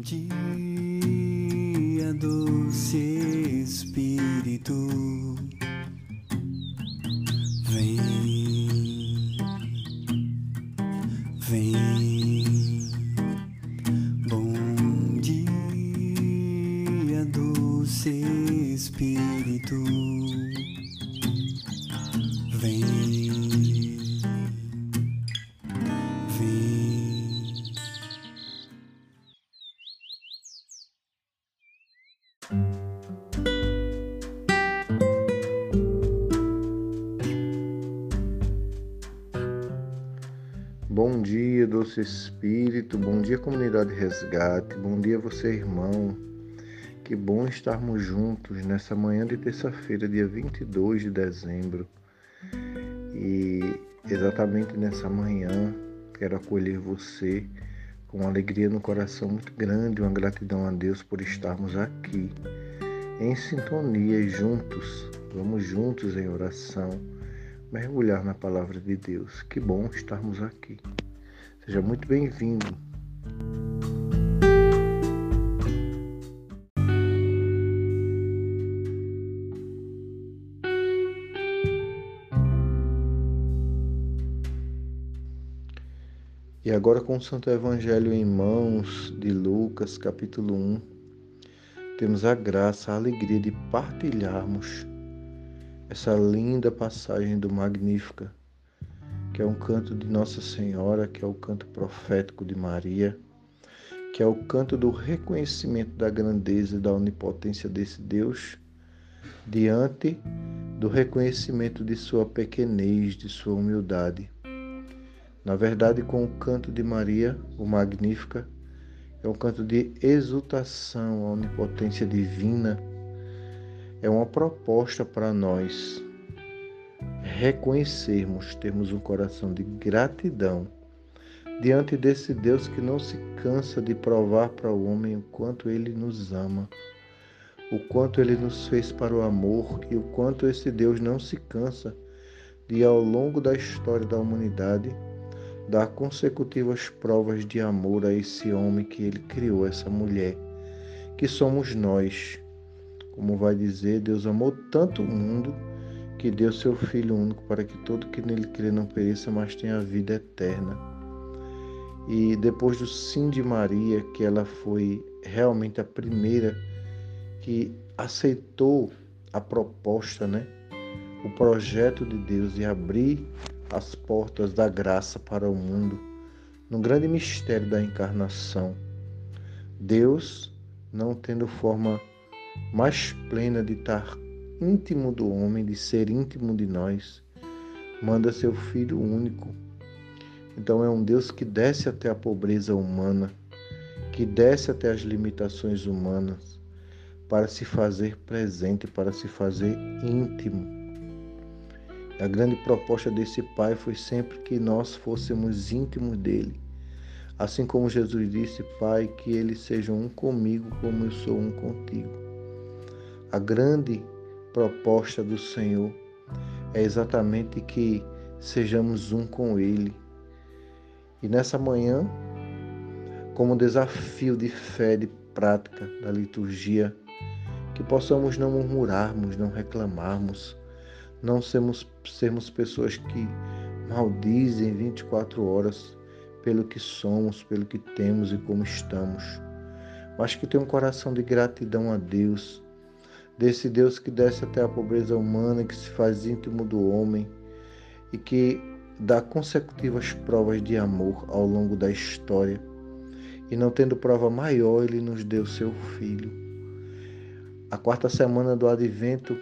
dia, doce Espírito, Bom dia, doce Espírito, bom dia, comunidade Resgate, bom dia, você, irmão. Que bom estarmos juntos nessa manhã de terça-feira, dia 22 de dezembro. E exatamente nessa manhã, quero acolher você com uma alegria no coração muito grande, uma gratidão a Deus por estarmos aqui, em sintonia juntos. Vamos juntos em oração mergulhar na palavra de Deus. Que bom estarmos aqui. Seja muito bem-vindo. E agora com o Santo Evangelho em mãos de Lucas, capítulo 1, temos a graça, a alegria de partilharmos essa linda passagem do Magnífica, que é um canto de Nossa Senhora, que é o canto profético de Maria, que é o canto do reconhecimento da grandeza e da onipotência desse Deus diante do reconhecimento de sua pequenez, de sua humildade. Na verdade, com o canto de Maria, o Magnífica, é um canto de exultação à onipotência divina é uma proposta para nós reconhecermos, termos um coração de gratidão diante desse Deus que não se cansa de provar para o homem o quanto ele nos ama, o quanto ele nos fez para o amor e o quanto esse Deus não se cansa de, ao longo da história da humanidade, dar consecutivas provas de amor a esse homem que ele criou, essa mulher, que somos nós. Como vai dizer, Deus amou tanto o mundo que deu seu Filho único para que todo que nele crê não pereça, mas tenha a vida eterna. E depois do sim de Maria, que ela foi realmente a primeira que aceitou a proposta, né? O projeto de Deus de abrir as portas da graça para o mundo, no grande mistério da encarnação. Deus, não tendo forma mais plena de estar íntimo do homem, de ser íntimo de nós, manda seu Filho único. Então é um Deus que desce até a pobreza humana, que desce até as limitações humanas, para se fazer presente, para se fazer íntimo. A grande proposta desse Pai foi sempre que nós fôssemos íntimos dele. Assim como Jesus disse, Pai, que eles sejam um comigo como eu sou um contigo. A grande proposta do Senhor é exatamente que sejamos um com Ele. E nessa manhã, como desafio de fé, de prática da liturgia, que possamos não murmurarmos, não reclamarmos, não sermos, sermos pessoas que maldizem 24 horas pelo que somos, pelo que temos e como estamos, mas que tenham um coração de gratidão a Deus desse Deus que desce até a pobreza humana, que se faz íntimo do homem e que dá consecutivas provas de amor ao longo da história. E não tendo prova maior, ele nos deu seu filho. A quarta semana do advento,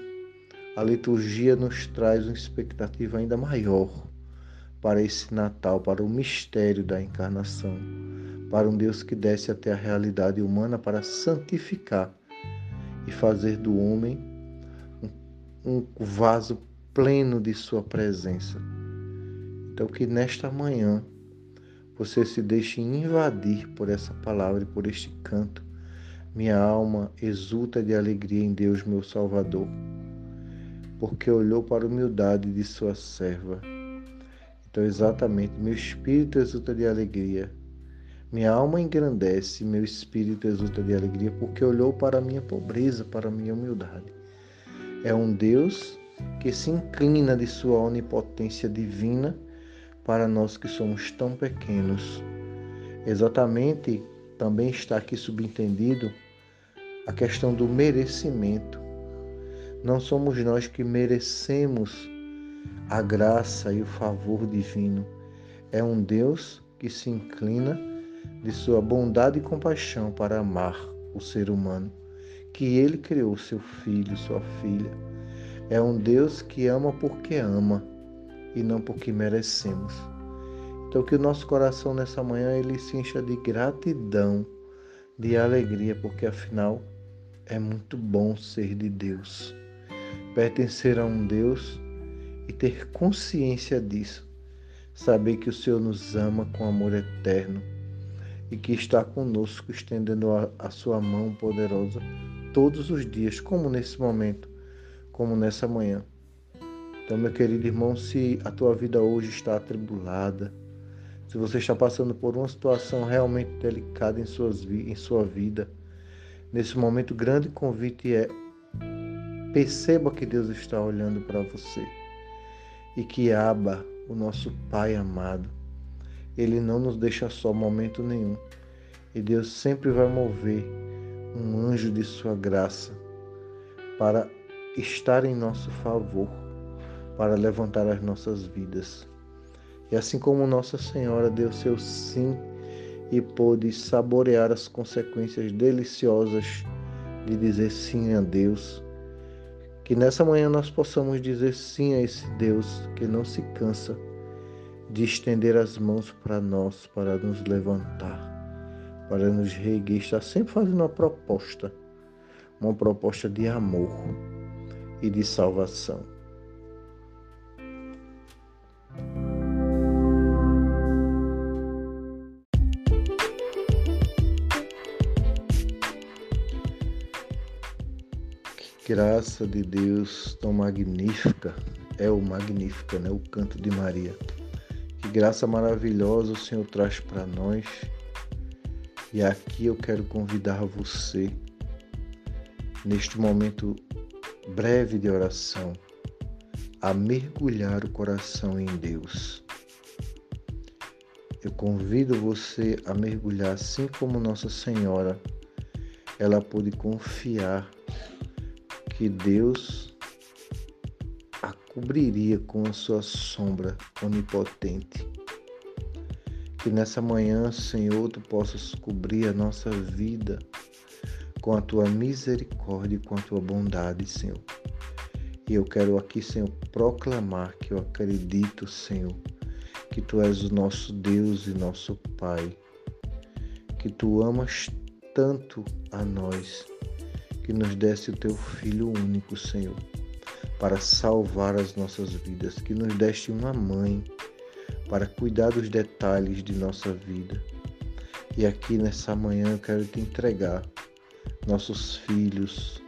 a liturgia nos traz uma expectativa ainda maior para esse Natal, para o mistério da encarnação, para um Deus que desce até a realidade humana para santificar e fazer do homem um, vaso pleno de Sua presença. Então, que nesta manhã você se deixe invadir por essa palavra e por este canto. Minha alma exulta de alegria em Deus, meu Salvador, porque olhou para a humildade de sua serva. Então, exatamente, meu espírito exulta de alegria, Minha alma engrandece, meu espírito exulta de alegria, porque olhou para a minha pobreza, para a minha humildade. É um Deus que se inclina de sua onipotência divina para nós que somos tão pequenos. Exatamente também está aqui subentendido a questão do merecimento. Não somos nós que merecemos a graça e o favor divino. É um Deus que se inclina de sua bondade e compaixão para amar o ser humano, que ele criou seu filho, sua filha. É um Deus que ama porque ama e não porque merecemos. Então que o nosso coração nessa manhã ele se encha de gratidão, de alegria, porque afinal é muito bom ser de Deus. Pertencer a um Deus e ter consciência disso. Saber que o Senhor nos ama com amor eterno e que está conosco, estendendo a, a sua mão poderosa todos os dias, como nesse momento, como nessa manhã. Então, meu querido irmão, se a tua vida hoje está atribulada, se você está passando por uma situação realmente delicada em, suas, em sua vida, nesse momento, o grande convite é perceba que Deus está olhando para você e que Aba, o nosso Pai amado, ele não nos deixa só momento nenhum. E Deus sempre vai mover um anjo de sua graça para estar em nosso favor, para levantar as nossas vidas. E assim como Nossa Senhora deu seu sim e pôde saborear as consequências deliciosas de dizer sim a Deus, que nessa manhã nós possamos dizer sim a esse Deus que não se cansa de estender as mãos para nós, para nos levantar, para nos reerguer, está sempre fazendo uma proposta, uma proposta de amor e de salvação. Que graça de Deus tão magnífica, é o magnífica, né? O canto de Maria. Graça maravilhosa o Senhor traz para nós. E aqui eu quero convidar você, neste momento breve de oração, a mergulhar o coração em Deus. Eu convido você a mergulhar, assim como Nossa Senhora, ela pôde confiar que Deus cobriria com a sua sombra onipotente. Que nessa manhã, Senhor, tu possas cobrir a nossa vida com a tua misericórdia e com a tua bondade, Senhor. E eu quero aqui, Senhor, proclamar que eu acredito, Senhor, que tu és o nosso Deus e nosso Pai, que tu amas tanto a nós, que nos desse o teu Filho único, Senhor para salvar as nossas vidas, que nos deste uma mãe para cuidar dos detalhes de nossa vida. E aqui nessa manhã eu quero te entregar nossos filhos,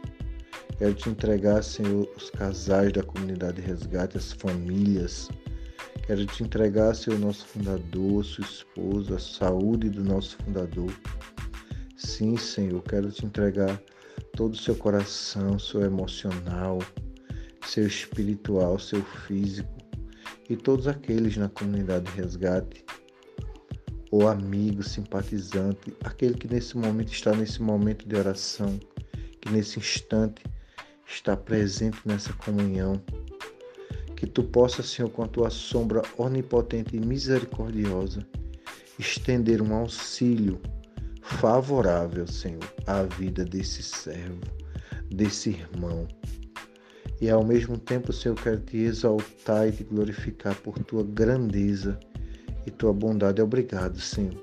quero te entregar, Senhor, os casais da comunidade resgate, as famílias. Quero te entregar, Senhor, nosso fundador, sua esposa, a saúde do nosso fundador. Sim, Senhor, quero te entregar todo o seu coração, seu emocional, seu espiritual, seu físico e todos aqueles na comunidade de resgate, ou amigo, simpatizante, aquele que nesse momento está nesse momento de oração, que nesse instante está presente nessa comunhão. Que tu possa, Senhor, com a tua sombra onipotente e misericordiosa, estender um auxílio favorável, Senhor, à vida desse servo, desse irmão e ao mesmo tempo, Senhor, quero te exaltar e te glorificar por tua grandeza e tua bondade. Obrigado, Senhor.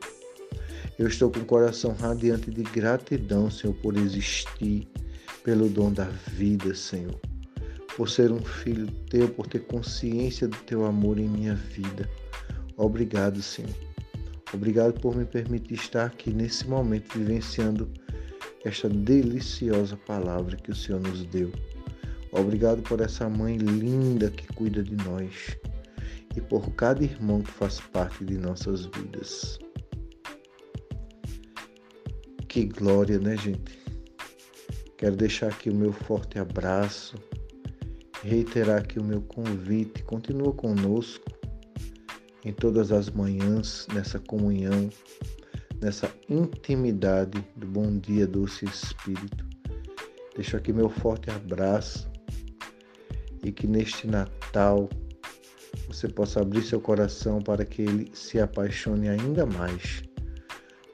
Eu estou com o coração radiante de gratidão, Senhor, por existir, pelo dom da vida, Senhor, por ser um filho teu, por ter consciência do teu amor em minha vida. Obrigado, Senhor. Obrigado por me permitir estar aqui nesse momento vivenciando esta deliciosa palavra que o Senhor nos deu. Obrigado por essa mãe linda que cuida de nós e por cada irmão que faz parte de nossas vidas. Que glória, né, gente? Quero deixar aqui o meu forte abraço, reiterar aqui o meu convite. Continua conosco em todas as manhãs, nessa comunhão, nessa intimidade do Bom Dia Doce Espírito. Deixo aqui meu forte abraço e que neste Natal você possa abrir seu coração para que ele se apaixone ainda mais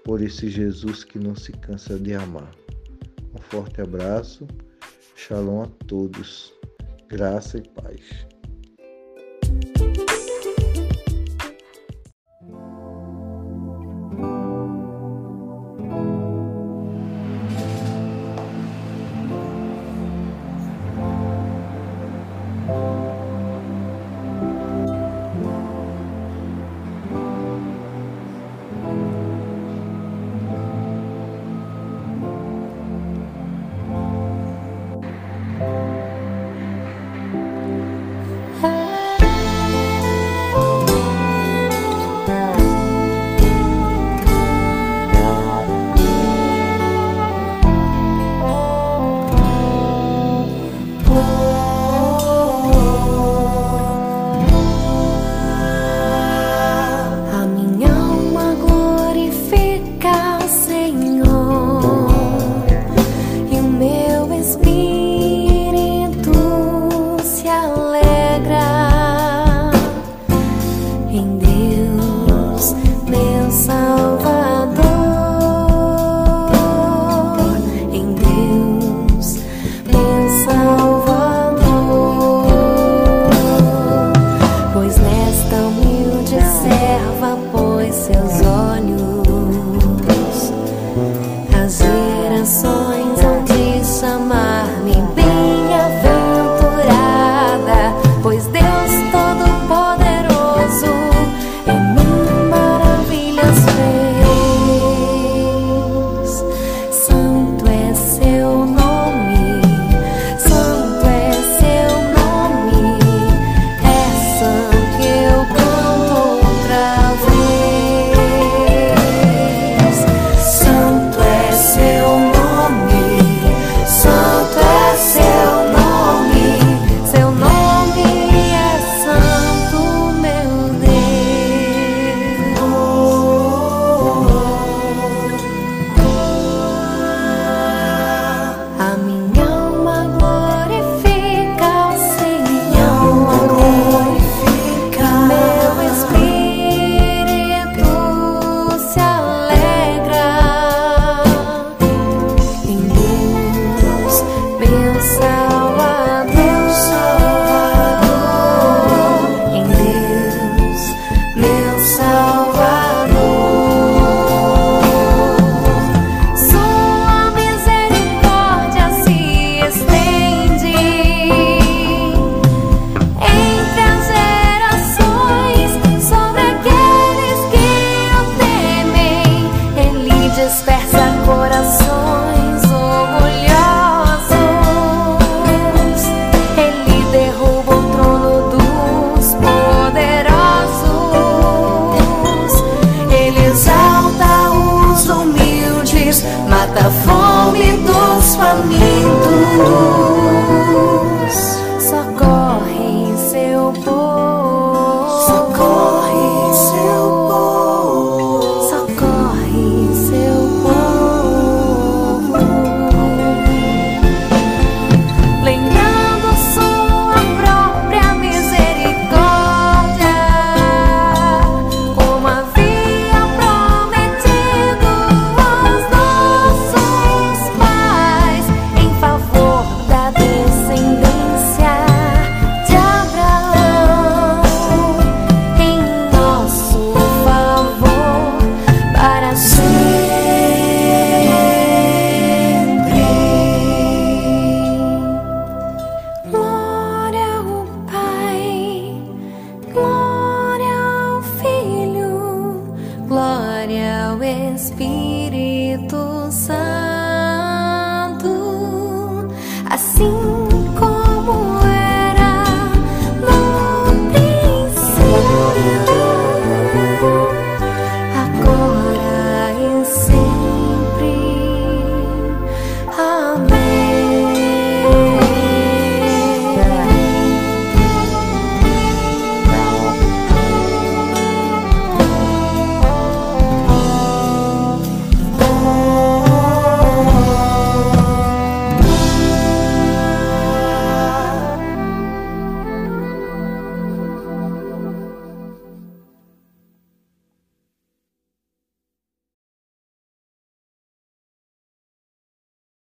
por esse Jesus que não se cansa de amar. Um forte abraço, shalom a todos, graça e paz.